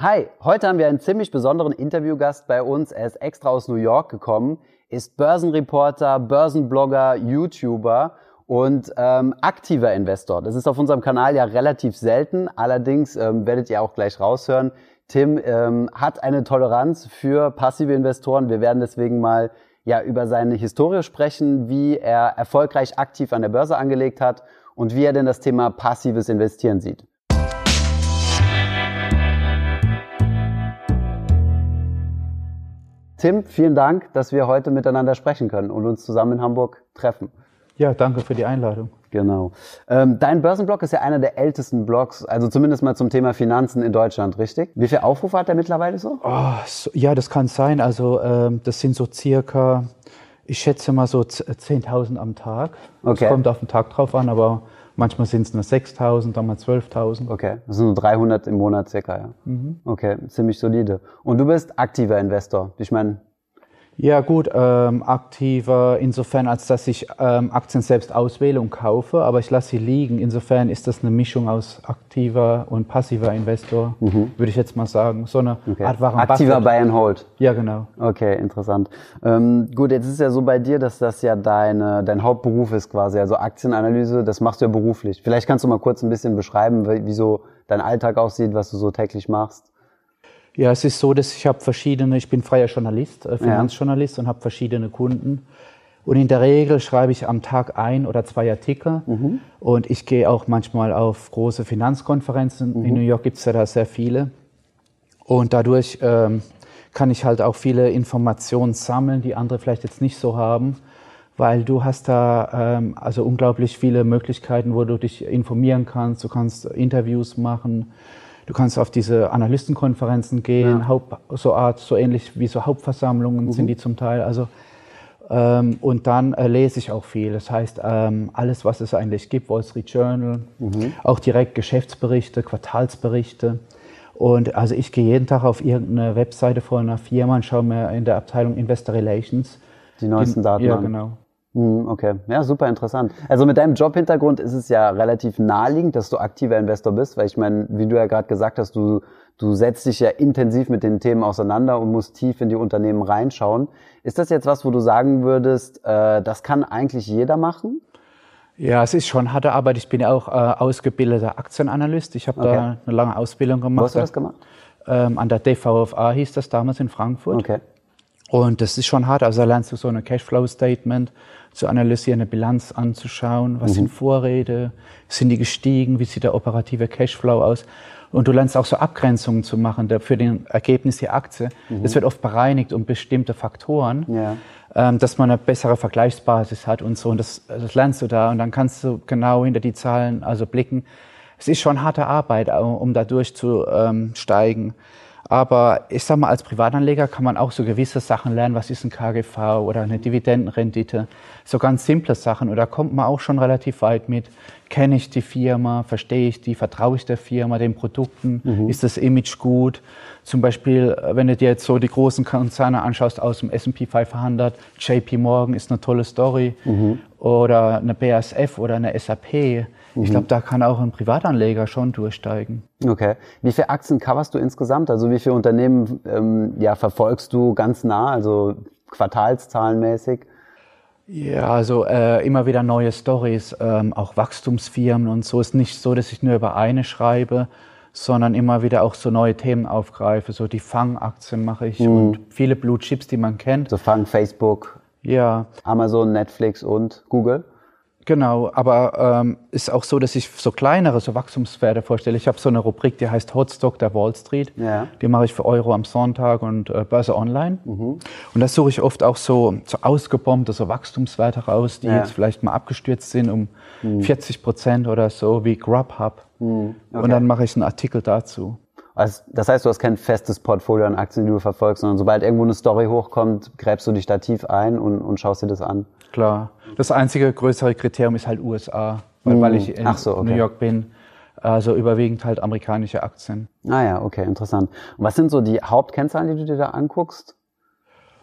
Hi, heute haben wir einen ziemlich besonderen Interviewgast bei uns. Er ist extra aus New York gekommen, ist Börsenreporter, Börsenblogger, YouTuber und ähm, aktiver Investor. Das ist auf unserem Kanal ja relativ selten. Allerdings ähm, werdet ihr auch gleich raushören. Tim ähm, hat eine Toleranz für passive Investoren. Wir werden deswegen mal ja über seine Historie sprechen, wie er erfolgreich aktiv an der Börse angelegt hat und wie er denn das Thema passives Investieren sieht. Tim, vielen Dank, dass wir heute miteinander sprechen können und uns zusammen in Hamburg treffen. Ja, danke für die Einladung. Genau. Ähm, dein Börsenblog ist ja einer der ältesten Blogs, also zumindest mal zum Thema Finanzen in Deutschland, richtig? Wie viele Aufrufe hat der mittlerweile so? Oh, so ja, das kann sein. Also ähm, das sind so circa, ich schätze mal so 10.000 am Tag. Okay. Das kommt auf den Tag drauf an, aber manchmal sind es nur 6.000, dann mal 12.000. Okay, das sind so 300 im Monat circa, ja. Mhm. Okay, ziemlich solide. Und du bist aktiver Investor. Ich meine, ja gut, ähm, aktiver insofern, als dass ich ähm, Aktien selbst auswähle und kaufe, aber ich lasse sie liegen. Insofern ist das eine Mischung aus aktiver und passiver Investor, mhm. würde ich jetzt mal sagen. So eine okay. Art Warren Aktiver Buy and Hold. Ja, genau. Okay, interessant. Ähm, gut, jetzt ist es ja so bei dir, dass das ja deine, dein Hauptberuf ist quasi, also Aktienanalyse, das machst du ja beruflich. Vielleicht kannst du mal kurz ein bisschen beschreiben, wie so dein Alltag aussieht, was du so täglich machst. Ja, es ist so, dass ich habe verschiedene, ich bin freier Journalist, äh, Finanzjournalist ja. und habe verschiedene Kunden. Und in der Regel schreibe ich am Tag ein oder zwei Artikel. Mhm. Und ich gehe auch manchmal auf große Finanzkonferenzen. Mhm. In New York gibt es ja da sehr viele. Und dadurch ähm, kann ich halt auch viele Informationen sammeln, die andere vielleicht jetzt nicht so haben. Weil du hast da ähm, also unglaublich viele Möglichkeiten, wo du dich informieren kannst. Du kannst Interviews machen Du kannst auf diese Analystenkonferenzen gehen, ja. Haupt, so Art, so ähnlich wie so Hauptversammlungen mhm. sind die zum Teil. Also ähm, und dann äh, lese ich auch viel. Das heißt, ähm, alles, was es eigentlich gibt, Wall Street Journal, mhm. auch direkt Geschäftsberichte, Quartalsberichte. Und also ich gehe jeden Tag auf irgendeine Webseite von einer Firma und schaue mir in der Abteilung Investor Relations die neuesten Daten ja, an. Ja, genau. Hm, okay, ja, super interessant. Also mit deinem Jobhintergrund ist es ja relativ naheliegend, dass du aktiver Investor bist, weil ich meine, wie du ja gerade gesagt hast, du, du setzt dich ja intensiv mit den Themen auseinander und musst tief in die Unternehmen reinschauen. Ist das jetzt was, wo du sagen würdest, äh, das kann eigentlich jeder machen? Ja, es ist schon harte Arbeit. Ich bin ja auch äh, ausgebildeter Aktienanalyst. Ich habe okay. da eine lange Ausbildung gemacht. Wo hast du das gemacht? Ähm, an der DVFA hieß das damals in Frankfurt. Okay. Und das ist schon hart. Also da lernst du so eine Cashflow-Statement zu analysieren, eine Bilanz anzuschauen. Was mhm. sind Vorräte? Sind die gestiegen? Wie sieht der operative Cashflow aus? Und du lernst auch so Abgrenzungen zu machen für den Ergebnis der Aktie. Mhm. Das wird oft bereinigt um bestimmte Faktoren, ja. ähm, dass man eine bessere Vergleichsbasis hat und so. Und das, das lernst du da. Und dann kannst du genau hinter die Zahlen also blicken. Es ist schon harte Arbeit, um da durchzusteigen. Ähm, aber ich sag mal, als Privatanleger kann man auch so gewisse Sachen lernen. Was ist ein KGV oder eine Dividendenrendite? So ganz simple Sachen. Und da kommt man auch schon relativ weit mit. Kenne ich die Firma? Verstehe ich die? Vertraue ich der Firma, den Produkten? Mhm. Ist das Image gut? Zum Beispiel, wenn du dir jetzt so die großen Konzerne anschaust aus dem S&P 500, JP Morgan ist eine tolle Story. Mhm. Oder eine BASF oder eine SAP ich glaube, da kann auch ein Privatanleger schon durchsteigen. Okay. Wie viele Aktien coverst du insgesamt? Also wie viele Unternehmen ähm, ja, verfolgst du ganz nah, also quartalszahlenmäßig? Ja, also äh, immer wieder neue Stories, ähm, auch Wachstumsfirmen und so. Es ist nicht so, dass ich nur über eine schreibe, sondern immer wieder auch so neue Themen aufgreife. So die Fang-Aktien mache ich mhm. und viele Blue Chips, die man kennt. So Fang, Facebook, ja. Amazon, Netflix und Google. Genau, aber ähm, ist auch so, dass ich so kleinere, so Wachstumswerte vorstelle. Ich habe so eine Rubrik, die heißt Hotstock der Wall Street. Ja. Die mache ich für Euro am Sonntag und äh, Börse Online. Mhm. Und da suche ich oft auch so, so ausgebombte so Wachstumswerte raus, die ja. jetzt vielleicht mal abgestürzt sind um mhm. 40 Prozent oder so, wie Grubhub. Mhm. Okay. Und dann mache ich einen Artikel dazu. Also, das heißt, du hast kein festes Portfolio an Aktien, die du verfolgst, sondern sobald irgendwo eine Story hochkommt, gräbst du dich da tief ein und, und schaust dir das an. Klar. Das einzige größere Kriterium ist halt USA, weil, mm. weil ich in so, okay. New York bin. Also überwiegend halt amerikanische Aktien. Ah ja, okay, interessant. Und was sind so die Hauptkennzahlen, die du dir da anguckst?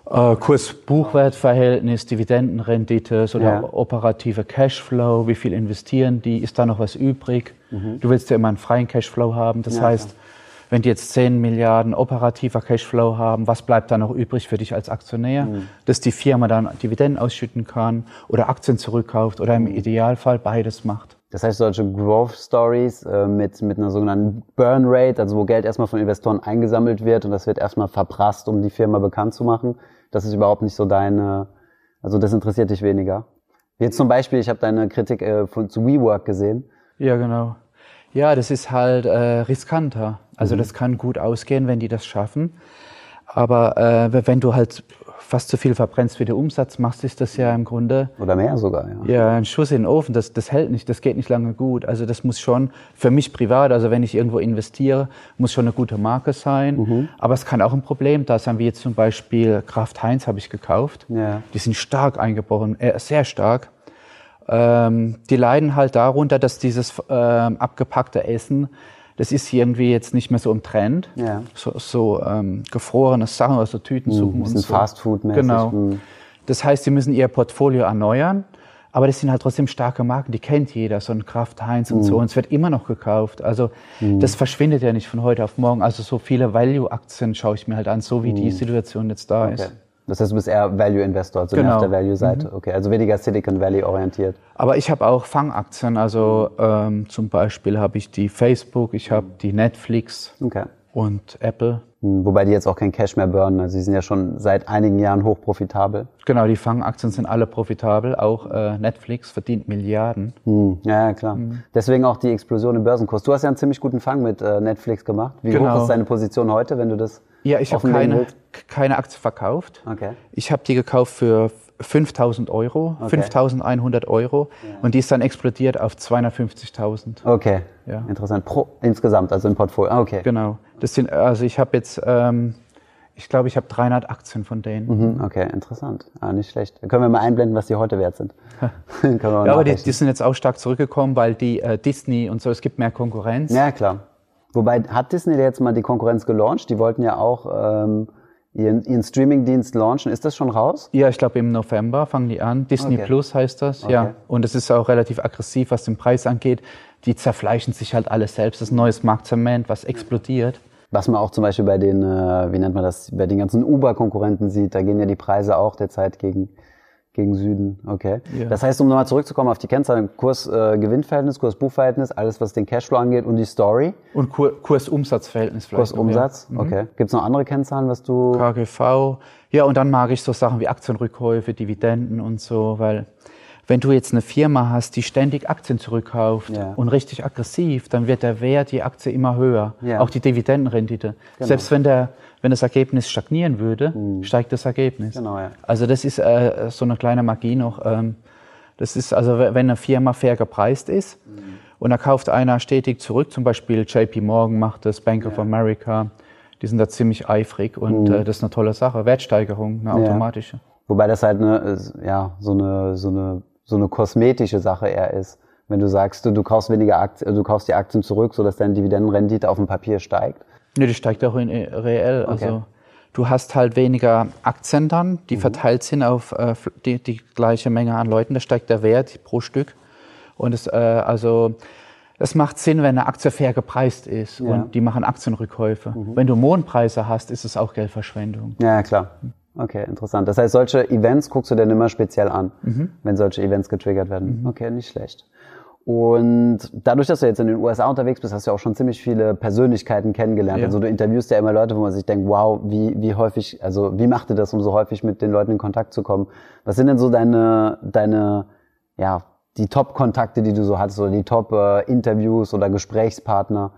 Äh, Kurs-Buchwert-Verhältnis, Dividendenrendite, so ja. operative Cashflow, wie viel investieren die, ist da noch was übrig? Mhm. Du willst ja immer einen freien Cashflow haben, das ja, heißt, wenn die jetzt 10 Milliarden operativer Cashflow haben, was bleibt da noch übrig für dich als Aktionär? Mhm. Dass die Firma dann Dividenden ausschütten kann oder Aktien zurückkauft oder im. Idealfall beides macht. Das heißt, solche Growth Stories äh, mit, mit einer sogenannten Burn Rate, also wo Geld erstmal von Investoren eingesammelt wird und das wird erstmal verprasst, um die Firma bekannt zu machen, das ist überhaupt nicht so deine, also das interessiert dich weniger. Jetzt zum Beispiel, ich habe deine Kritik äh, von, zu WeWork gesehen. Ja, genau. Ja, das ist halt äh, riskanter. Also mhm. das kann gut ausgehen, wenn die das schaffen. Aber äh, wenn du halt fast so viel verbrennst, wie du Umsatz machst, ist das ja im Grunde. Oder mehr sogar, ja. Ja, ein Schuss in den Ofen, das, das hält nicht, das geht nicht lange gut. Also das muss schon für mich privat, also wenn ich irgendwo investiere, muss schon eine gute Marke sein. Mhm. Aber es kann auch ein Problem da sein, wie jetzt zum Beispiel Kraft Heinz habe ich gekauft. Ja. Die sind stark eingebrochen, äh, sehr stark. Ähm, die leiden halt darunter, dass dieses ähm, abgepackte Essen das ist irgendwie jetzt nicht mehr so im Trend. Ja. So, so ähm, gefrorene Sachen, also Tütensuppen mhm, und so. Fast Food mäßig. Genau. Mhm. Das heißt, sie müssen ihr Portfolio erneuern. Aber das sind halt trotzdem starke Marken, die kennt jeder, so ein Kraft Heinz und mhm. so. Und es wird immer noch gekauft. Also mhm. das verschwindet ja nicht von heute auf morgen. Also so viele Value-Aktien schaue ich mir halt an, so wie die mhm. Situation jetzt da okay. ist. Das heißt, du bist eher Value Investor, also genau. auf der Value-Seite. Mhm. Okay, also weniger Silicon Valley orientiert. Aber ich habe auch Fangaktien, also ähm, zum Beispiel habe ich die Facebook, ich habe die Netflix okay. und Apple. Hm, wobei die jetzt auch kein Cash mehr burnen, also sie sind ja schon seit einigen Jahren hochprofitabel. Genau, die Fangaktien sind alle profitabel, auch äh, Netflix verdient Milliarden. Hm. Ja, ja, klar. Hm. Deswegen auch die Explosion im Börsenkurs. Du hast ja einen ziemlich guten Fang mit äh, Netflix gemacht. Wie genau. hoch ist deine Position heute, wenn du das Ja, ich habe keine, keine Aktie verkauft. Okay. Ich habe die gekauft für 5000 Euro, okay. 5100 Euro ja. und die ist dann explodiert auf 250.000. Okay, ja. interessant. Pro, insgesamt, also im Portfolio. Ah, okay. Genau. Das sind, also ich habe jetzt, ähm, ich glaube, ich habe 300 Aktien von denen. Mhm, okay, interessant. Ah, nicht schlecht. Können wir mal einblenden, was die heute wert sind. ja, aber die, die, sind jetzt auch stark zurückgekommen, weil die äh, Disney und so, es gibt mehr Konkurrenz. Ja, klar. Wobei, hat Disney jetzt mal die Konkurrenz gelauncht? Die wollten ja auch... Ähm, ihren, ihren Streaming-Dienst launchen. Ist das schon raus? Ja, ich glaube im November fangen die an. Disney okay. Plus heißt das, okay. ja. Und es ist auch relativ aggressiv, was den Preis angeht. Die zerfleischen sich halt alles selbst. Das ist ein neues Marktzement, was explodiert. Was man auch zum Beispiel bei den, äh, wie nennt man das, bei den ganzen Uber-Konkurrenten sieht, da gehen ja die Preise auch derzeit gegen gegen Süden, okay. Ja. Das heißt, um nochmal zurückzukommen auf die Kennzahlen, Kurs-Gewinnverhältnis, äh, Kurs-Buchverhältnis, alles, was den Cashflow angeht und die Story. Und Kur Kurs-Umsatz-Verhältnis vielleicht. Kurs-Umsatz, ja. Mhm. okay. Gibt es noch andere Kennzahlen, was du... KGV, ja, und dann mag ich so Sachen wie Aktienrückkäufe, Dividenden und so, weil wenn du jetzt eine Firma hast, die ständig Aktien zurückkauft ja. und richtig aggressiv, dann wird der Wert die Aktie immer höher. Ja. Auch die Dividendenrendite. Genau. Selbst wenn der wenn das Ergebnis stagnieren würde, mhm. steigt das Ergebnis. Genau, ja. Also das ist äh, so eine kleine Magie noch. Ähm, das ist also, wenn eine Firma fair gepreist ist mhm. und da kauft einer stetig zurück, zum Beispiel JP Morgan macht das, Bank of America, die sind da ziemlich eifrig und mhm. äh, das ist eine tolle Sache. Wertsteigerung, eine automatische. Wobei das halt eine, ja, so eine, so eine, so eine kosmetische Sache eher ist. Wenn du sagst, du, du kaufst weniger Aktien, du kaufst die Aktien zurück, sodass deine Dividendenrendite auf dem Papier steigt. Nee, die steigt auch in, äh, reell. Okay. Also du hast halt weniger Aktien dann, die mhm. verteilt sind auf äh, die, die gleiche Menge an Leuten. Da steigt der Wert pro Stück. Und es, äh, also das macht Sinn, wenn eine Aktie fair gepreist ist ja. und die machen Aktienrückkäufe. Mhm. Wenn du Mondpreise hast, ist es auch Geldverschwendung. Ja, klar. Okay, interessant. Das heißt, solche Events guckst du dir immer speziell an, mhm. wenn solche Events getriggert werden. Mhm. Okay, nicht schlecht. Und dadurch, dass du jetzt in den USA unterwegs bist, hast du auch schon ziemlich viele Persönlichkeiten kennengelernt. Ja. Also du interviewst ja immer Leute, wo man sich denkt, wow, wie, wie häufig, also wie macht ihr das, um so häufig mit den Leuten in Kontakt zu kommen? Was sind denn so deine, deine, ja, die Top-Kontakte, die du so hattest, oder die Top-Interviews oder Gesprächspartner,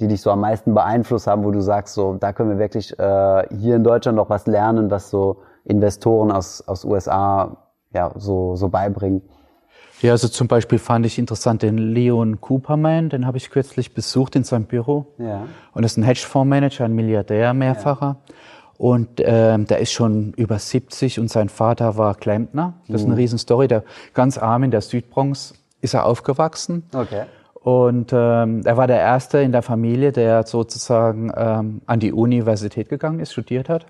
die dich so am meisten beeinflusst haben, wo du sagst, so, da können wir wirklich äh, hier in Deutschland noch was lernen, was so Investoren aus, aus USA ja, so, so beibringen? Ja, also zum Beispiel fand ich interessant den Leon Cooperman, den habe ich kürzlich besucht in seinem Büro. Ja. Und das ist ein Hedgefondsmanager, ein Milliardär, mehrfacher. Ja. Und ähm, der ist schon über 70 und sein Vater war Klempner. Das ist eine mhm. Riesenstory. Der ganz arm in der Südbronx ist er aufgewachsen. Okay. Und ähm, er war der Erste in der Familie, der sozusagen ähm, an die Universität gegangen ist, studiert hat.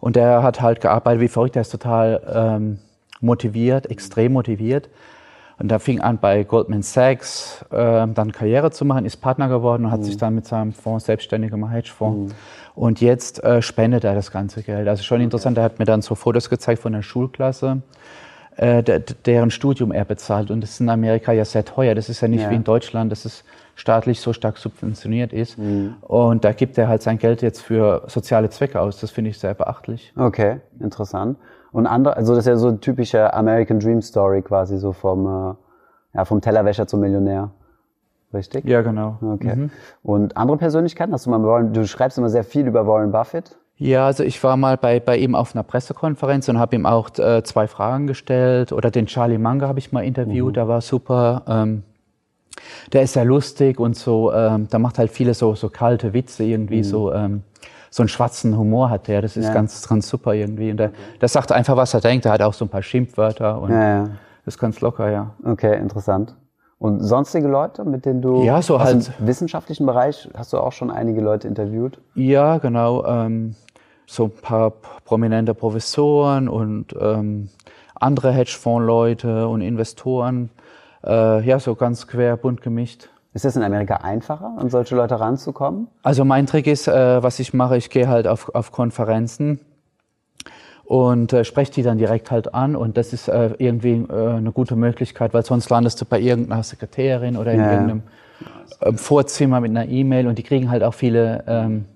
Und der hat halt gearbeitet wie verrückt. Der ist total ähm, motiviert, extrem motiviert. Und da fing an bei Goldman Sachs äh, dann Karriere zu machen, ist Partner geworden und hat mhm. sich dann mit seinem Fonds selbstständig gemacht, Hedgefonds. Mhm. Und jetzt äh, spendet er das ganze Geld. Also schon interessant, er hat mir dann so Fotos gezeigt von der Schulklasse, äh, deren Studium er bezahlt. Und das ist in Amerika ja sehr teuer. Das ist ja nicht ja. wie in Deutschland, dass es staatlich so stark subventioniert ist. Mhm. Und da gibt er halt sein Geld jetzt für soziale Zwecke aus. Das finde ich sehr beachtlich. Okay, interessant. Und andere, also das ist ja so eine typische American Dream Story quasi so vom, äh, ja, vom Tellerwäscher zum Millionär. Richtig? Ja, genau. Okay. Mhm. Und andere Persönlichkeiten? Hast du mal Warren, du schreibst immer sehr viel über Warren Buffett. Ja, also ich war mal bei, bei ihm auf einer Pressekonferenz und habe ihm auch äh, zwei Fragen gestellt. Oder den Charlie Munger habe ich mal interviewt, mhm. der war super. Ähm, der ist sehr lustig und so, ähm, der macht halt viele so, so kalte Witze irgendwie, mhm. so, ähm, so einen schwarzen Humor hat der. Das ist ja. ganz, ganz super irgendwie. Und der, der sagt einfach, was er denkt. Er hat auch so ein paar Schimpfwörter und ja, ja. ist ganz locker, ja. Okay, interessant. Und sonstige Leute, mit denen du ja, so halt, im wissenschaftlichen Bereich hast du auch schon einige Leute interviewt? Ja, genau. Ähm, so ein paar prominente Professoren und ähm, andere Hedgefonds-Leute und Investoren. Äh, ja, so ganz quer bunt gemischt. Ist es in Amerika einfacher, an solche Leute ranzukommen? Also mein Trick ist, äh, was ich mache, ich gehe halt auf, auf Konferenzen und äh, spreche die dann direkt halt an und das ist äh, irgendwie äh, eine gute Möglichkeit, weil sonst landest du bei irgendeiner Sekretärin oder in ja. irgendeinem äh, Vorzimmer mit einer E-Mail und die kriegen halt auch viele ähm,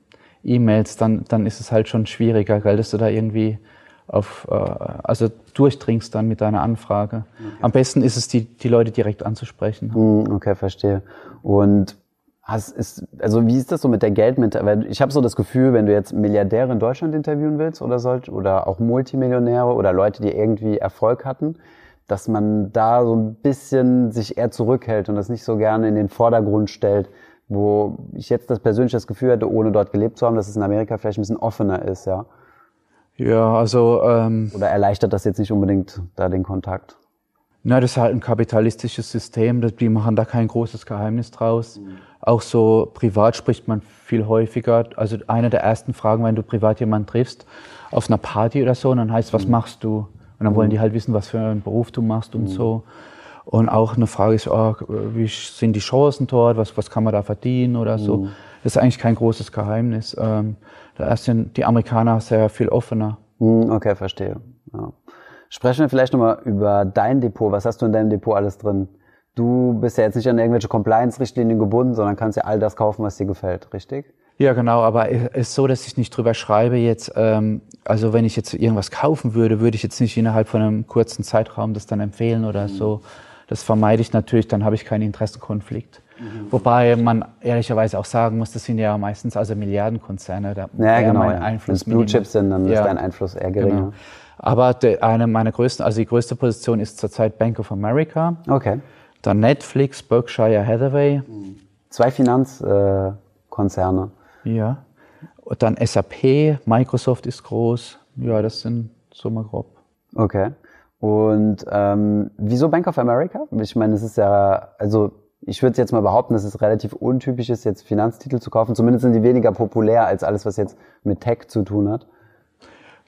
E-Mails, dann, dann ist es halt schon schwieriger, weil dass du da irgendwie auf, äh, also durchdringst dann mit deiner Anfrage. Okay. Am besten ist es, die, die Leute direkt anzusprechen. Hm, okay, verstehe. Und hast, ist, also wie ist das so mit der Geldmenge? Weil ich habe so das Gefühl, wenn du jetzt Milliardäre in Deutschland interviewen willst oder solch, oder auch Multimillionäre oder Leute, die irgendwie Erfolg hatten, dass man da so ein bisschen sich eher zurückhält und das nicht so gerne in den Vordergrund stellt, wo ich jetzt das persönliche das Gefühl hätte, ohne dort gelebt zu haben, dass es in Amerika vielleicht ein bisschen offener ist, ja. Ja, also. Ähm, Oder erleichtert das jetzt nicht unbedingt da den Kontakt? Na, das ist halt ein kapitalistisches System, die machen da kein großes Geheimnis draus. Mhm. Auch so privat spricht man viel häufiger. Also eine der ersten Fragen, wenn du privat jemanden triffst, auf einer Party oder so, und dann heißt, was mhm. machst du? Und dann wollen die mhm. halt wissen, was für einen Beruf du machst und mhm. so. Und auch eine Frage ist, oh, wie sind die Chancen dort, was, was kann man da verdienen oder so. Mhm. Das ist eigentlich kein großes Geheimnis. Ähm, da sind die Amerikaner sehr viel offener. Hm, okay, verstehe. Ja. Sprechen wir vielleicht nochmal über dein Depot. Was hast du in deinem Depot alles drin? Du bist ja jetzt nicht an irgendwelche Compliance-Richtlinien gebunden, sondern kannst ja all das kaufen, was dir gefällt, richtig? Ja, genau, aber es ist so, dass ich nicht drüber schreibe jetzt, ähm, also wenn ich jetzt irgendwas kaufen würde, würde ich jetzt nicht innerhalb von einem kurzen Zeitraum das dann empfehlen oder mhm. so. Das vermeide ich natürlich, dann habe ich keinen Interessenkonflikt. Mhm. Wobei man ehrlicherweise auch sagen muss, das sind ja meistens also Milliardenkonzerne. Da ja, genau. Mein Einfluss Wenn es Blue Chips sind, dann ja. ist dein Einfluss eher geringer. Genau. Aber de, eine meiner größten, also die größte Position ist zurzeit Bank of America. Okay. Dann Netflix, Berkshire Hathaway. Zwei Finanzkonzerne. Äh, ja. Und dann SAP, Microsoft ist groß. Ja, das sind so mal grob. Okay. Und ähm, wieso Bank of America? Ich meine, es ist ja, also ich würde jetzt mal behaupten, dass es relativ untypisch ist, jetzt Finanztitel zu kaufen. Zumindest sind die weniger populär als alles, was jetzt mit Tech zu tun hat.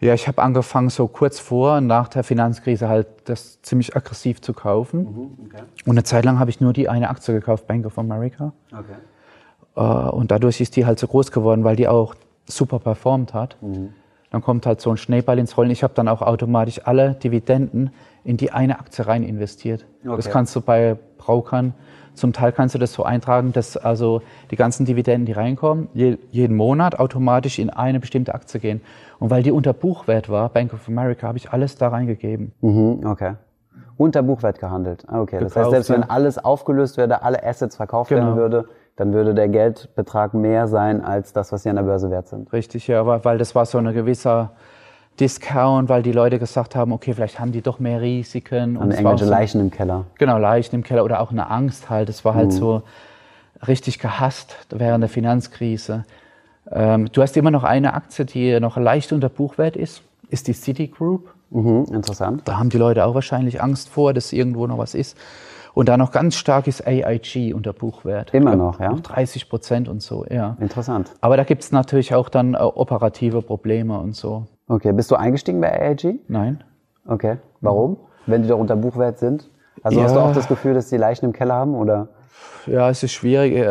Ja, ich habe angefangen, so kurz vor und nach der Finanzkrise halt das ziemlich aggressiv zu kaufen. Mhm, okay. Und eine Zeit lang habe ich nur die eine Aktie gekauft, Bank of America. Okay. Äh, und dadurch ist die halt so groß geworden, weil die auch super performt hat. Mhm. Dann kommt halt so ein Schneeball ins Rollen. Ich habe dann auch automatisch alle Dividenden in die eine Aktie rein investiert. Okay. Das kannst du bei Brokern zum Teil kannst du das so eintragen, dass also die ganzen Dividenden, die reinkommen, je, jeden Monat automatisch in eine bestimmte Aktie gehen. Und weil die unter Buchwert war, Bank of America, habe ich alles da reingegeben. Mhm, okay. Unter Buchwert gehandelt. Ah, okay. Gekauft, das heißt, selbst wenn alles aufgelöst würde, alle Assets verkauft genau. werden würde, dann würde der Geldbetrag mehr sein als das, was sie an der Börse wert sind. Richtig, ja, weil das war so eine gewisser Discount, weil die Leute gesagt haben, okay, vielleicht haben die doch mehr Risiken. Und, und irgendwelche so, Leichen im Keller. Genau, Leichen im Keller oder auch eine Angst halt. Das war halt mhm. so richtig gehasst während der Finanzkrise. Ähm, du hast immer noch eine Aktie, die noch leicht unter Buchwert ist, ist die Citigroup. Mhm, interessant. Da haben die Leute auch wahrscheinlich Angst vor, dass irgendwo noch was ist. Und da noch ganz stark ist AIG unter Buchwert. Immer noch, ja? 30 Prozent und so, ja. Interessant. Aber da gibt es natürlich auch dann äh, operative Probleme und so. Okay, bist du eingestiegen bei AIG? Nein. Okay, warum? Wenn die doch unter Buchwert sind? Also ja. hast du auch das Gefühl, dass die Leichen im Keller haben oder? Ja, es ist schwierig.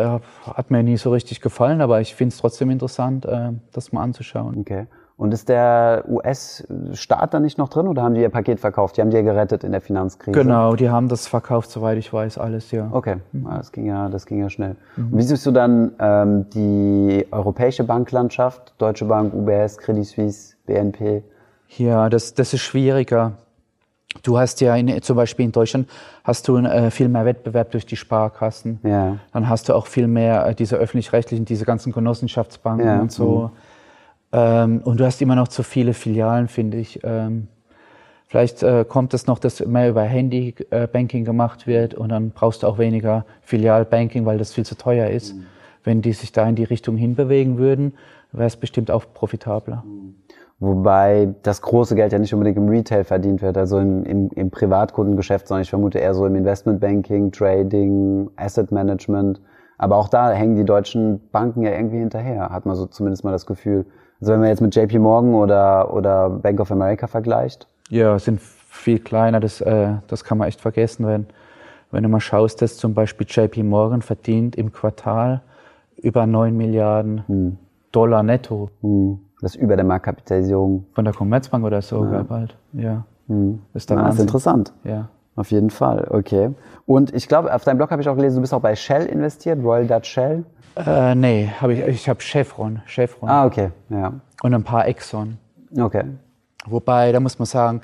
Hat mir nie so richtig gefallen, aber ich finde es trotzdem interessant, äh, das mal anzuschauen. Okay. Und ist der US-Staat da nicht noch drin oder haben die ihr Paket verkauft? Die haben die ja gerettet in der Finanzkrise. Genau, die haben das verkauft, soweit ich weiß, alles, ja. Okay, mhm. das ging ja, das ging ja schnell. Mhm. wie siehst du dann ähm, die europäische Banklandschaft? Deutsche Bank, UBS, Credit Suisse, BNP? Ja, das, das ist schwieriger. Du hast ja in, zum Beispiel in Deutschland hast du äh, viel mehr Wettbewerb durch die Sparkassen. Ja. Dann hast du auch viel mehr äh, diese öffentlich-rechtlichen, diese ganzen Genossenschaftsbanken ja. und so. Mhm. Ähm, und du hast immer noch zu viele Filialen, finde ich. Ähm, vielleicht äh, kommt es noch, dass mehr über Handy-Banking äh, gemacht wird und dann brauchst du auch weniger Filialbanking, weil das viel zu teuer ist. Mhm. Wenn die sich da in die Richtung hinbewegen würden, wäre es bestimmt auch profitabler. Mhm. Wobei das große Geld ja nicht unbedingt im Retail verdient wird, also im, im, im Privatkundengeschäft, sondern ich vermute eher so im Investmentbanking, Trading, Asset Management. Aber auch da hängen die deutschen Banken ja irgendwie hinterher, hat man so zumindest mal das Gefühl. Also wenn man jetzt mit JP Morgan oder, oder Bank of America vergleicht? Ja, sind viel kleiner, das, äh, das kann man echt vergessen, wenn, wenn du mal schaust, dass zum Beispiel JP Morgan verdient im Quartal über 9 Milliarden hm. Dollar netto. Hm. Das ist über der Marktkapitalisierung. Von der Commerzbank oder so, ja. bald. Ja. Hm. Ist, da ist interessant. Ja. Auf jeden Fall, okay. Und ich glaube, auf deinem Blog habe ich auch gelesen, du bist auch bei Shell investiert, Royal Dutch Shell. Äh, nee, hab ich, ich habe Chevron, Chevron. Ah, okay, ja. Und ein paar Exxon. Okay. Wobei, da muss man sagen,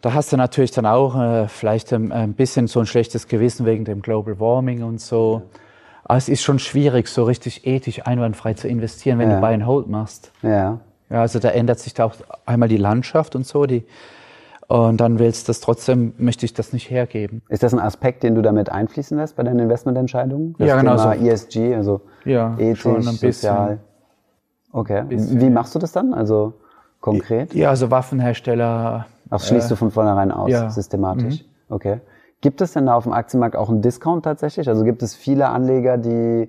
da hast du natürlich dann auch äh, vielleicht ein, ein, bisschen so ein schlechtes Gewissen wegen dem Global Warming und so. Aber es ist schon schwierig, so richtig ethisch einwandfrei zu investieren, wenn ja. du Buy and Hold machst. Ja. Ja, also da ändert sich da auch einmal die Landschaft und so, die, und dann willst du das trotzdem, möchte ich das nicht hergeben. Ist das ein Aspekt, den du damit einfließen lässt bei deinen Investmententscheidungen? Das ja, genau. Thema so. ESG, also ja, ethisch, schon ein sozial. Okay. Bisschen. Wie machst du das dann? Also konkret? Ja, also Waffenhersteller. Ach, schließt äh, du von vornherein aus, ja. systematisch. Mhm. Okay. Gibt es denn da auf dem Aktienmarkt auch einen Discount tatsächlich? Also gibt es viele Anleger, die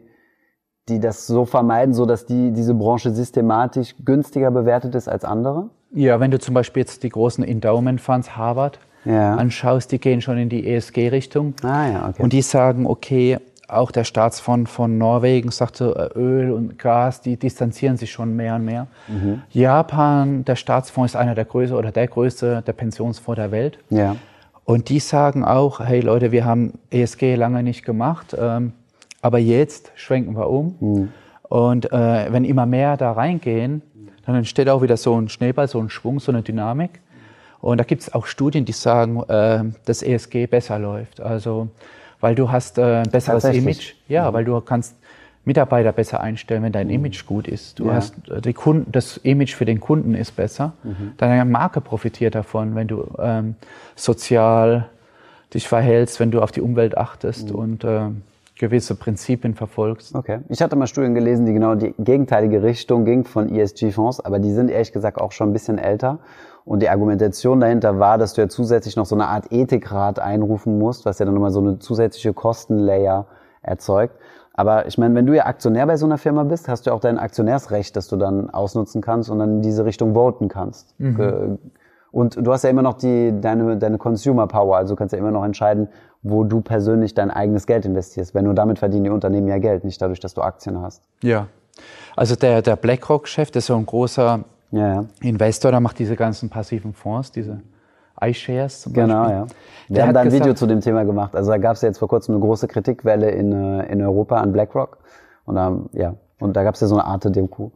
die das so vermeiden, so dass die, diese Branche systematisch günstiger bewertet ist als andere? Ja, wenn du zum Beispiel jetzt die großen Endowment Funds, Harvard, ja. anschaust, die gehen schon in die ESG-Richtung. Ah, ja, okay. Und die sagen, okay, auch der Staatsfonds von Norwegen sagt so, äh, Öl und Gas, die distanzieren sich schon mehr und mehr. Mhm. Japan, der Staatsfonds ist einer der größten oder der größte, der Pensionsfonds der Welt. Ja. Und die sagen auch, hey Leute, wir haben ESG lange nicht gemacht. Ähm, aber jetzt schwenken wir um. Mhm. Und äh, wenn immer mehr da reingehen, dann entsteht auch wieder so ein Schneeball, so ein Schwung, so eine Dynamik. Und da gibt es auch Studien, die sagen, äh, dass ESG besser läuft. Also, weil du hast äh, ein besseres Image. Ja, mhm. weil du kannst Mitarbeiter besser einstellen, wenn dein mhm. Image gut ist. Du ja. hast äh, die Kunden, das Image für den Kunden ist besser. Mhm. Deine Marke profitiert davon, wenn du ähm, sozial dich verhältst, wenn du auf die Umwelt achtest mhm. und äh, gewisse Prinzipien verfolgst. Okay. Ich hatte mal Studien gelesen, die genau die gegenteilige Richtung ging von ESG-Fonds, aber die sind ehrlich gesagt auch schon ein bisschen älter. Und die Argumentation dahinter war, dass du ja zusätzlich noch so eine Art Ethikrat einrufen musst, was ja dann nochmal so eine zusätzliche Kostenlayer erzeugt. Aber ich meine, wenn du ja Aktionär bei so einer Firma bist, hast du auch dein Aktionärsrecht, das du dann ausnutzen kannst und dann in diese Richtung voten kannst. Mhm. Und du hast ja immer noch die, deine, deine Consumer Power, also du kannst ja immer noch entscheiden, wo du persönlich dein eigenes Geld investierst. Wenn nur damit verdienen die Unternehmen ja Geld, nicht dadurch, dass du Aktien hast. Ja. Also der, der BlackRock-Chef, der ist so ein großer ja, ja. Investor, der macht diese ganzen passiven Fonds, diese iShares zum genau, Beispiel. Genau, ja. Wir der haben da ein gesagt, Video zu dem Thema gemacht. Also da gab es ja jetzt vor kurzem eine große Kritikwelle in, äh, in Europa an BlackRock. Und, ähm, ja, und da gab es ja so eine Art Demo.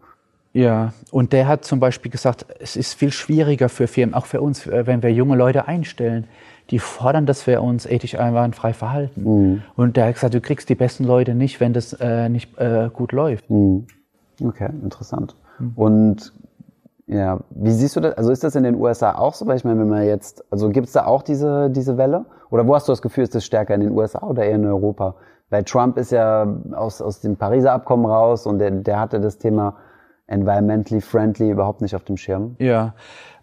Ja, und der hat zum Beispiel gesagt, es ist viel schwieriger für Firmen, auch für uns, äh, wenn wir junge Leute einstellen. Die fordern, dass wir uns ethisch einwandfrei verhalten. Mhm. Und der hat gesagt, du kriegst die besten Leute nicht, wenn das äh, nicht äh, gut läuft. Mhm. Okay, interessant. Mhm. Und ja, wie siehst du das? Also ist das in den USA auch so? Weil ich meine, wenn man jetzt, also gibt es da auch diese, diese Welle? Oder wo hast du das Gefühl, ist das stärker in den USA oder eher in Europa? Weil Trump ist ja aus, aus dem Pariser Abkommen raus und der, der hatte das Thema environmentally friendly überhaupt nicht auf dem Schirm? Ja,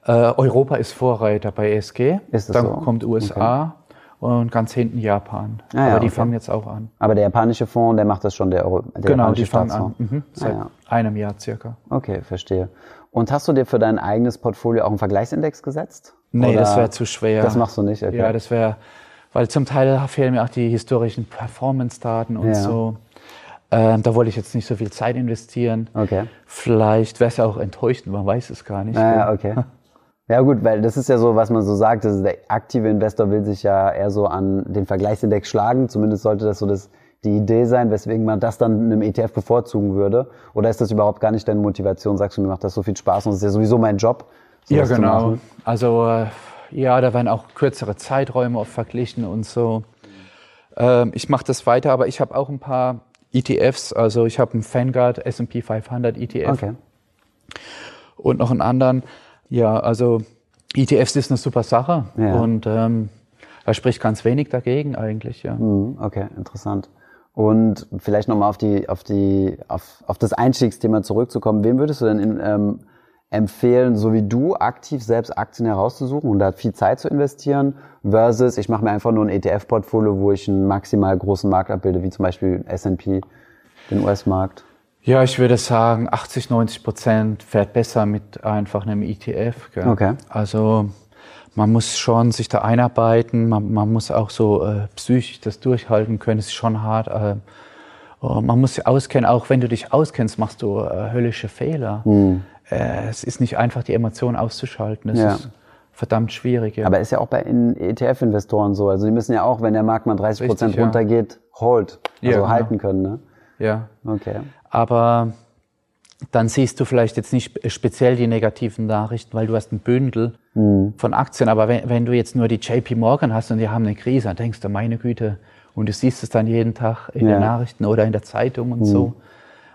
äh, Europa ist Vorreiter bei ESG. Ist das Dann so? kommt USA okay. und ganz hinten Japan. Ah, ja, Aber die okay. fangen jetzt auch an. Aber der japanische Fonds, der macht das schon, der, Euro, der Genau, die fangen an. Mhm. Seit ah, ja. einem Jahr circa. Okay, verstehe. Und hast du dir für dein eigenes Portfolio auch einen Vergleichsindex gesetzt? Nee, Oder das wäre zu schwer. Das machst du nicht, okay. Ja, das wäre weil zum Teil fehlen mir auch die historischen Performance-Daten und Ja. so. Ähm, da wollte ich jetzt nicht so viel Zeit investieren. Okay. Vielleicht wäre es ja auch enttäuschend, man weiß es gar nicht. Naja, okay. Ja gut, weil das ist ja so, was man so sagt, dass der aktive Investor will sich ja eher so an den Vergleichsindex schlagen. Zumindest sollte das so das, die Idee sein, weswegen man das dann einem ETF bevorzugen würde. Oder ist das überhaupt gar nicht deine Motivation? Sagst du, mir macht das so viel Spaß und es ist ja sowieso mein Job. Ja, genau. Also äh, ja, da werden auch kürzere Zeiträume oft verglichen und so. Ähm, ich mache das weiter, aber ich habe auch ein paar ETFs. Also ich habe einen Vanguard S&P 500 ETF Okay. und noch einen anderen. Ja, also ETFs ist eine super Sache Ja. und ähm, da spricht ganz wenig dagegen eigentlich. Ja. Mhm, Okay, interessant. Und vielleicht nochmal auf die, auf die, auf, auf das Einstiegsthema zurückzukommen. Wem würdest du denn in, ähm, empfehlen, so wie du aktiv selbst Aktien herauszusuchen und da viel Zeit zu investieren, versus ich mache mir einfach nur ein ETF-Portfolio, wo ich einen maximal großen Markt abbilde, wie zum Beispiel S&P, den US-Markt. Ja, ich würde sagen, 80, 90 Prozent fährt besser mit einfach einem ETF. Gell? Okay. Also man muss schon sich da einarbeiten, man, man muss auch so äh, psychisch das durchhalten können, es ist schon hart. Äh, oh, man muss sich auskennen, auch wenn du dich auskennst, machst du äh, höllische Fehler. Äh, es ist nicht einfach, die Emotionen auszuschalten, es Hm. Ja. ist verdammt schwierig. Ja. Aber ist ja auch bei in- ETF-Investoren so. Also die müssen ja auch, wenn der Markt mal 30 Prozent Richtig, ja. runtergeht, hold, also genau. halten können. Ne? ja. Okay. aber dann siehst du vielleicht jetzt nicht spe- speziell die negativen Nachrichten, weil du hast ein Bündel von Aktien. Aber wenn, wenn du jetzt nur die JP Morgan hast und die haben eine Krise, dann denkst du, meine Güte, und du siehst es dann jeden Tag in Ja. den Nachrichten oder in der Zeitung und so.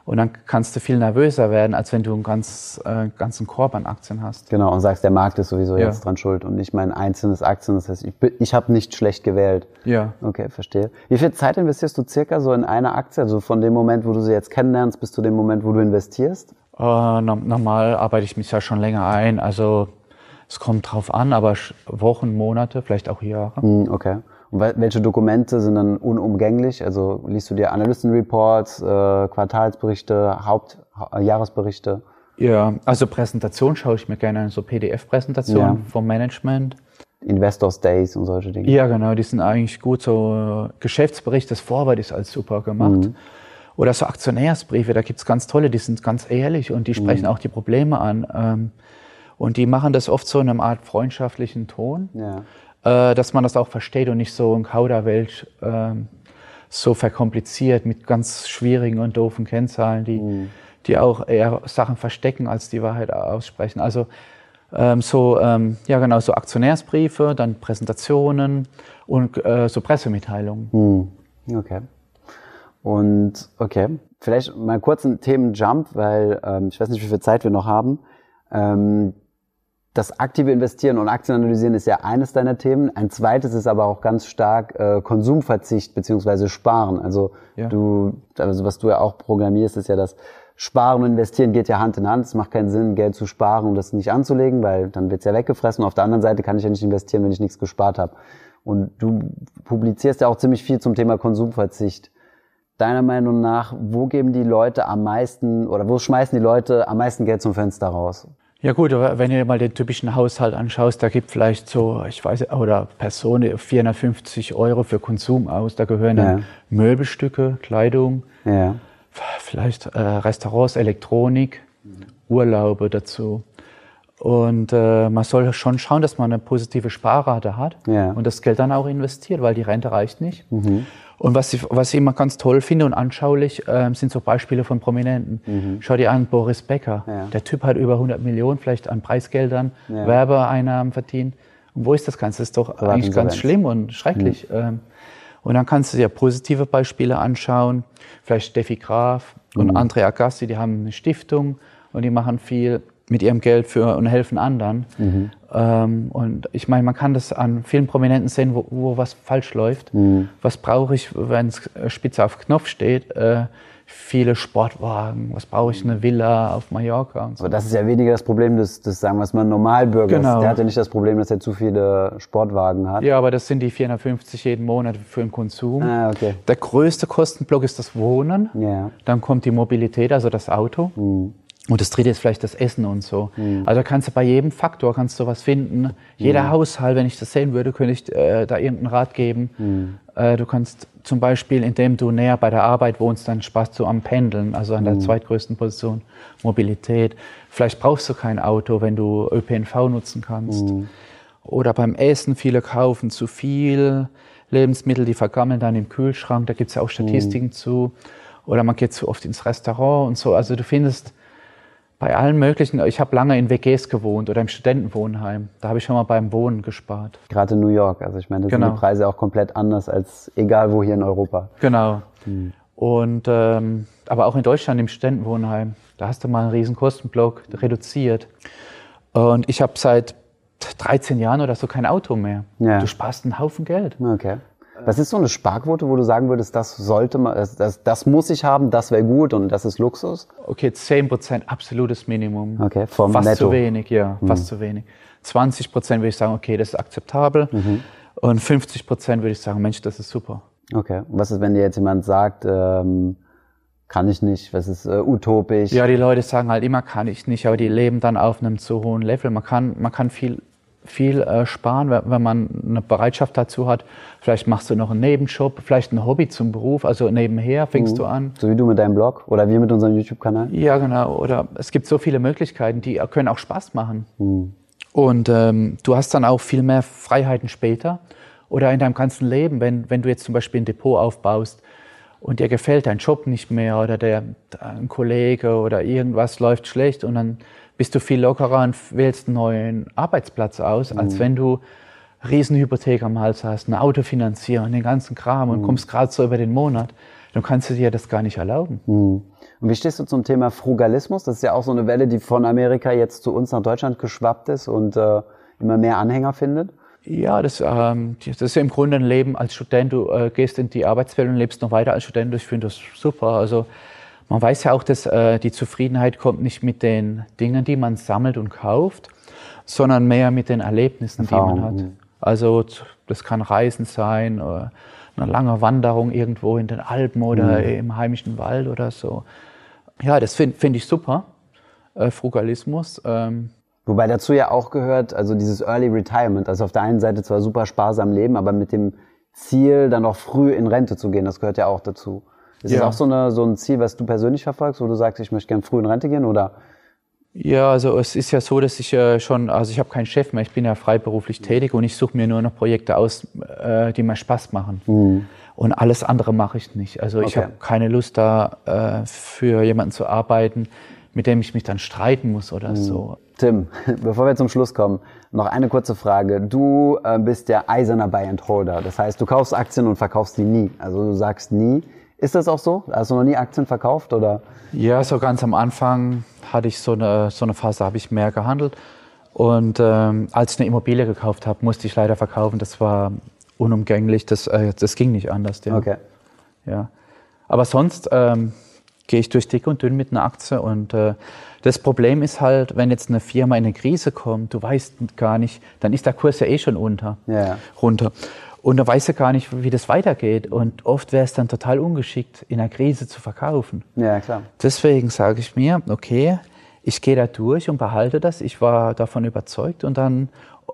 Und dann kannst du viel nervöser werden, als wenn du einen ganz, äh, ganzen Korb an Aktien hast. Genau, und sagst, der Markt ist sowieso Ja. jetzt dran schuld und nicht mein einzelnes Aktien. Das heißt, ich, ich habe nicht schlecht gewählt. Ja. Okay, verstehe. Wie viel Zeit investierst du circa so in eine Aktie? Also von dem Moment, wo du sie jetzt kennenlernst, bis zu dem Moment, wo du investierst? Äh, no- normal arbeite ich mich ja schon länger ein. Also es kommt drauf an, aber Wochen, Monate, vielleicht auch Jahre. Hm, okay. Und wel- welche Dokumente sind dann unumgänglich? Also liest du dir Analystenreports, äh, Quartalsberichte, Haupt, ha Jahresberichte? Ja, also Präsentation schaue ich mir gerne an, so PDF-Präsentationen Ja. vom Management. Investors Days und solche Dinge. Ja, genau, die sind eigentlich gut. So äh, Geschäftsbericht, das Vorwort ist alles super gemacht. Oder so Aktionärsbriefe, da gibt's ganz tolle, die sind ganz ehrlich und die sprechen auch die Probleme an. Ähm, und die machen das oft so in einem Art freundschaftlichen Ton, Ja. Äh, dass man das auch versteht und nicht so ein Kauderwelsch ähm, so verkompliziert mit ganz schwierigen und doofen Kennzahlen, die, die auch eher Sachen verstecken, als die Wahrheit aussprechen. Also ähm, so, ähm, ja genau, so Aktionärsbriefe, dann Präsentationen und äh, so Pressemitteilungen. Hm, Okay. Und okay, vielleicht mal kurz einen Themenjump, weil ähm, ich weiß nicht, wie viel Zeit wir noch haben. Ähm, das aktive Investieren und Aktien analysieren ist ja eines deiner Themen. Ein zweites ist aber auch ganz stark äh, Konsumverzicht beziehungsweise Sparen. Also Ja. du, also was du ja auch programmierst, ist ja das Sparen und Investieren geht ja Hand in Hand. Es macht keinen Sinn, Geld zu sparen und das nicht anzulegen, weil dann wird's ja weggefressen. Auf der anderen Seite kann ich ja nicht investieren, wenn ich nichts gespart habe. Und du publizierst ja auch ziemlich viel zum Thema Konsumverzicht. Deiner Meinung nach, wo geben die Leute am meisten oder wo schmeißen die Leute am meisten Geld zum Fenster raus? Ja gut, aber wenn du dir mal den typischen Haushalt anschaust, da gibt vielleicht so, ich weiß, oder Person 450 Euro für Konsum aus. Da gehören dann Ja. Möbelstücke, Kleidung, Ja. vielleicht äh, Restaurants, Elektronik, Urlaube dazu. Und äh, man soll schon schauen, dass man eine positive Sparrate hat Ja. und das Geld dann auch investiert, weil die Rente reicht nicht. Und was ich, was ich immer ganz toll finde und anschaulich, ähm, sind so Beispiele von Prominenten. Schau dir an, Boris Becker. Ja. Der Typ hat über 100 Millionen vielleicht an Preisgeldern, Ja. Werbeeinnahmen verdient. Und wo ist das Ganze? Das ist doch eigentlich ganz schlimm und schrecklich. Ähm, und dann kannst du dir positive Beispiele anschauen. Vielleicht Steffi Graf und André Agassi, die haben eine Stiftung und die machen viel mit ihrem Geld für und helfen anderen. Ähm, und ich meine, man kann das an vielen Prominenten sehen, wo, wo was falsch läuft. Was brauche ich, wenn es spitze auf Knopf steht? Äh, viele Sportwagen. Was brauche ich? Eine Villa auf Mallorca und so. Aber das ist ja weniger das Problem des, des sagen wir es mal, Normalbürgers. Genau. Der hat ja nicht das Problem, dass er zu viele Sportwagen hat. Ja, aber das sind die 450 jeden Monat für den Konsum. Ah, okay. Der größte Kostenblock ist das Wohnen. Ja. Dann kommt die Mobilität, also das Auto. Und das dritte ist vielleicht das Essen und so. Mhm. Also kannst du bei jedem Faktor kannst du was finden. Jeder mhm. Haushalt, wenn ich das sehen würde, könnte ich äh, da irgendeinen Rat geben. Mhm. Äh, du kannst zum Beispiel, indem du näher bei der Arbeit wohnst, dann sparst du am Pendeln, also an der mhm. zweitgrößten Position, Mobilität. Vielleicht brauchst du kein Auto, wenn du ÖPNV nutzen kannst. Mhm. Oder beim Essen, viele kaufen zu viel Lebensmittel, die vergammeln dann im Kühlschrank, da gibt es ja auch Statistiken mhm. zu. Oder man geht zu oft ins Restaurant und so. Also du findest bei allen möglichen, ich habe lange in WGs gewohnt oder im Studentenwohnheim. Da habe ich schon mal beim Wohnen gespart. Gerade in New York. Also ich meine, da genau. sind die Preise auch komplett anders als egal wo hier in Europa. Genau. Hm. Und ähm, aber auch in Deutschland im Studentenwohnheim, da hast du mal einen riesen Kostenblock reduziert. Und ich habe seit 13 Jahren oder so kein Auto mehr. Ja. Du sparst einen Haufen Geld. Okay. Was ist so eine Sparquote, wo du sagen würdest, das sollte man, das, das, das muss ich haben, das wäre gut und das ist Luxus? Okay, 10 Prozent absolutes Minimum. Okay, vom fast Netto. zu wenig, ja, mhm. fast zu wenig. 20 Prozent würde ich sagen, okay, das ist akzeptabel. Mhm. Und 50 Prozent würde ich sagen, Mensch, das ist super. Okay. Was ist, wenn dir jetzt jemand sagt, ähm, kann ich nicht, was ist äh, utopisch? Ja, die Leute sagen halt immer, kann ich nicht, aber die leben dann auf einem zu hohen Level. Man kann, man kann viel viel äh, sparen, wenn man eine Bereitschaft dazu hat. Vielleicht machst du noch einen Nebenjob, vielleicht ein Hobby zum Beruf, also nebenher fängst mhm. du an. So wie du mit deinem Blog oder wir mit unserem YouTube-Kanal? Ja, genau. Oder es gibt so viele Möglichkeiten, die können auch Spaß machen. Mhm. Und ähm, du hast dann auch viel mehr Freiheiten später oder in deinem ganzen Leben, wenn, wenn du jetzt zum Beispiel ein Depot aufbaust und dir gefällt dein Job nicht mehr oder der, ein Kollege oder irgendwas läuft schlecht und dann bist du viel lockerer und wählst einen neuen Arbeitsplatz aus, mhm. als wenn du Riesenhypothek am Hals hast, ein Auto finanzieren, den ganzen Kram und mhm. kommst gerade so über den Monat. Dann kannst du dir das gar nicht erlauben. Mhm. Und wie stehst du zum Thema Frugalismus? Das ist ja auch so eine Welle, die von Amerika jetzt zu uns nach Deutschland geschwappt ist und äh, immer mehr Anhänger findet. Ja, das, ähm, das ist ja im Grunde ein Leben als Student. Du äh, gehst in die Arbeitswelt und lebst noch weiter als Student. Ich finde das super. Also man weiß ja auch, dass äh, die Zufriedenheit kommt nicht mit den Dingen, die man sammelt und kauft, sondern mehr mit den Erlebnissen, Erfahrung. die man hat. Also das kann Reisen sein, oder eine lange Wanderung irgendwo in den Alpen oder mhm. im heimischen Wald oder so. Ja, das finde find ich super, äh, Frugalismus. Ähm, Wobei dazu ja auch gehört, also dieses Early Retirement, also auf der einen Seite zwar super sparsam leben, aber mit dem Ziel, dann auch früh in Rente zu gehen, das gehört ja auch dazu. Ist ja. das auch so, eine, so ein Ziel, was du persönlich verfolgst, wo du sagst, ich möchte gerne früh in Rente gehen oder? Ja, also es ist ja so, dass ich äh, schon, also ich habe keinen Chef mehr, ich bin ja freiberuflich tätig und ich suche mir nur noch Projekte aus, äh, die mir Spaß machen. Mhm. Und alles andere mache ich nicht. Also ich okay. habe keine Lust da äh, für jemanden zu arbeiten, mit dem ich mich dann streiten muss oder mhm. so. Tim, bevor wir zum Schluss kommen, noch eine kurze Frage. Du äh, bist ja eiserner Buy and Holder. Das heißt, du kaufst Aktien und verkaufst die nie. Also du sagst nie, ist das auch so? Hast du noch nie Aktien verkauft oder? Ja, so ganz am Anfang hatte ich so eine, so eine Phase, da habe ich mehr gehandelt. Und ähm, als ich eine Immobilie gekauft habe, musste ich leider verkaufen. Das war unumgänglich. Das, äh, das ging nicht anders. Ja. Okay. Ja. Aber sonst ähm, gehe ich durch dick und dünn mit einer Aktie. Und äh, das Problem ist halt, wenn jetzt eine Firma in eine Krise kommt, du weißt gar nicht, dann ist der Kurs ja eh schon unter, ja. runter. Und da weiß er gar nicht, wie das weitergeht. Und oft wäre es dann total ungeschickt, in einer Krise zu verkaufen. Ja, klar. Deswegen sage ich mir, okay, ich gehe da durch und behalte das. Ich war davon überzeugt und dann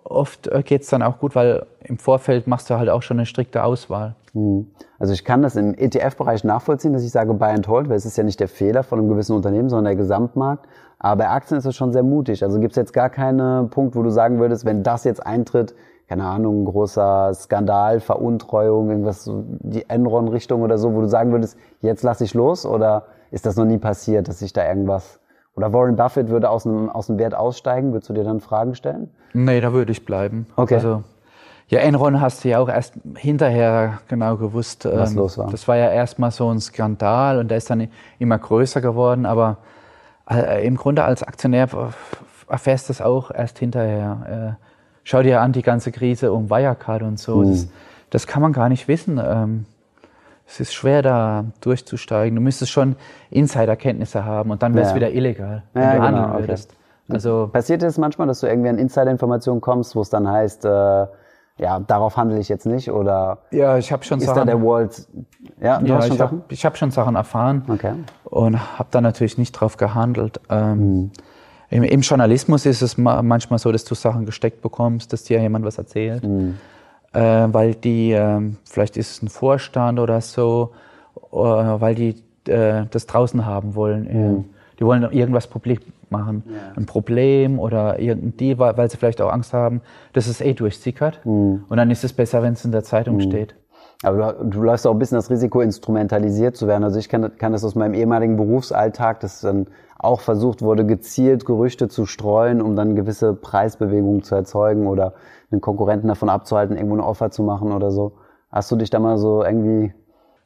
oft äh, geht es dann auch gut, weil im Vorfeld machst du halt auch schon eine strikte Auswahl. Hm. Also ich kann das im ETF-Bereich nachvollziehen, dass ich sage Buy and Hold, weil es ist ja nicht der Fehler von einem gewissen Unternehmen, sondern der Gesamtmarkt. Aber bei Aktien ist es schon sehr mutig. Also gibt es jetzt gar keinen Punkt, wo du sagen würdest, wenn das jetzt eintritt, keine Ahnung, ein großer Skandal, Veruntreuung, irgendwas, so die Enron-Richtung oder so, wo du sagen würdest, jetzt lasse ich los? Oder ist das noch nie passiert, dass sich da irgendwas oder Warren Buffett würde aus dem, aus dem Wert aussteigen, würdest du dir dann Fragen stellen? Nee, da würde ich bleiben. Okay. Also, ja, Enron hast du ja auch erst hinterher genau gewusst. Was ähm, los war. Das war ja erstmal so ein Skandal und der ist dann immer größer geworden, aber äh, im Grunde als Aktionär erfährst du das auch erst hinterher. Äh, schau dir an die ganze Krise um Wirecard und so. Mhm. Das, das, kann man gar nicht wissen. Ähm, es ist schwer, da durchzusteigen. Du müsstest schon Insiderkenntnisse haben und dann wäre es ja. wieder illegal, wenn ja, du handeln genau, würdest. Also Passiert es manchmal, dass du irgendwie an Insiderinformationen kommst, wo es dann heißt, äh, ja, darauf handle ich jetzt nicht oder Ja, ich habe schon ist Sachen. da der Walt, ja, du ja, hast schon ich Sachen? habe hab schon Sachen erfahren Okay. und habe da natürlich nicht drauf gehandelt. Ähm, Hm. Im, Im Journalismus ist es ma manchmal so, dass du Sachen gesteckt bekommst, dass dir jemand was erzählt, Hm. äh, weil die, ähm, vielleicht ist es ein Vorstand oder so, äh, weil die äh, das draußen haben wollen. Hm. Äh, Die wollen irgendwas publik machen, ein Problem oder irgendein Deal, weil sie vielleicht auch Angst haben, dass es eh durchsickert. Hm. Und dann ist es besser, wenn es in der Zeitung steht. Aber du, du läufst auch ein bisschen das Risiko, instrumentalisiert zu werden. Also ich kann, kann das aus meinem ehemaligen Berufsalltag, dass dann auch versucht wurde, gezielt Gerüchte zu streuen, um dann gewisse Preisbewegungen zu erzeugen oder einen Konkurrenten davon abzuhalten, irgendwo eine Offer zu machen oder so. Hast du dich da mal so irgendwie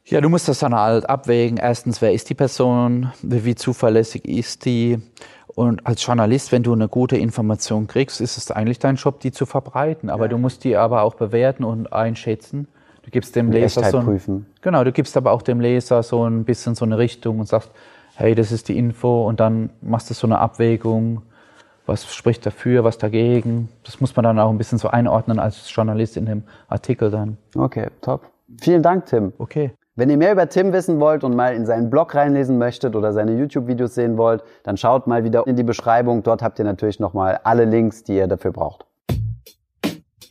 Ja, du musst das dann halt abwägen. Erstens, wer ist die Person? Wie, wie zuverlässig ist die? Und als Journalist, wenn du eine gute Information kriegst, ist es eigentlich dein Job, die zu verbreiten. Aber du musst die aber auch bewerten und einschätzen. Du gibst dem Leser Echtheit so ein, prüfen? Genau, du gibst aber auch dem Leser so ein bisschen so eine Richtung und sagst, hey, das ist die Info und dann machst du so eine Abwägung. Was spricht dafür, was dagegen? Das muss man dann auch ein bisschen so einordnen als Journalist in dem Artikel dann. Okay, top. Vielen Dank, Tim. Okay. Wenn ihr mehr über Tim wissen wollt und mal in seinen Blog reinlesen möchtet oder seine YouTube-Videos sehen wollt, dann schaut mal wieder in die Beschreibung. Dort habt ihr natürlich nochmal alle Links, die ihr dafür braucht.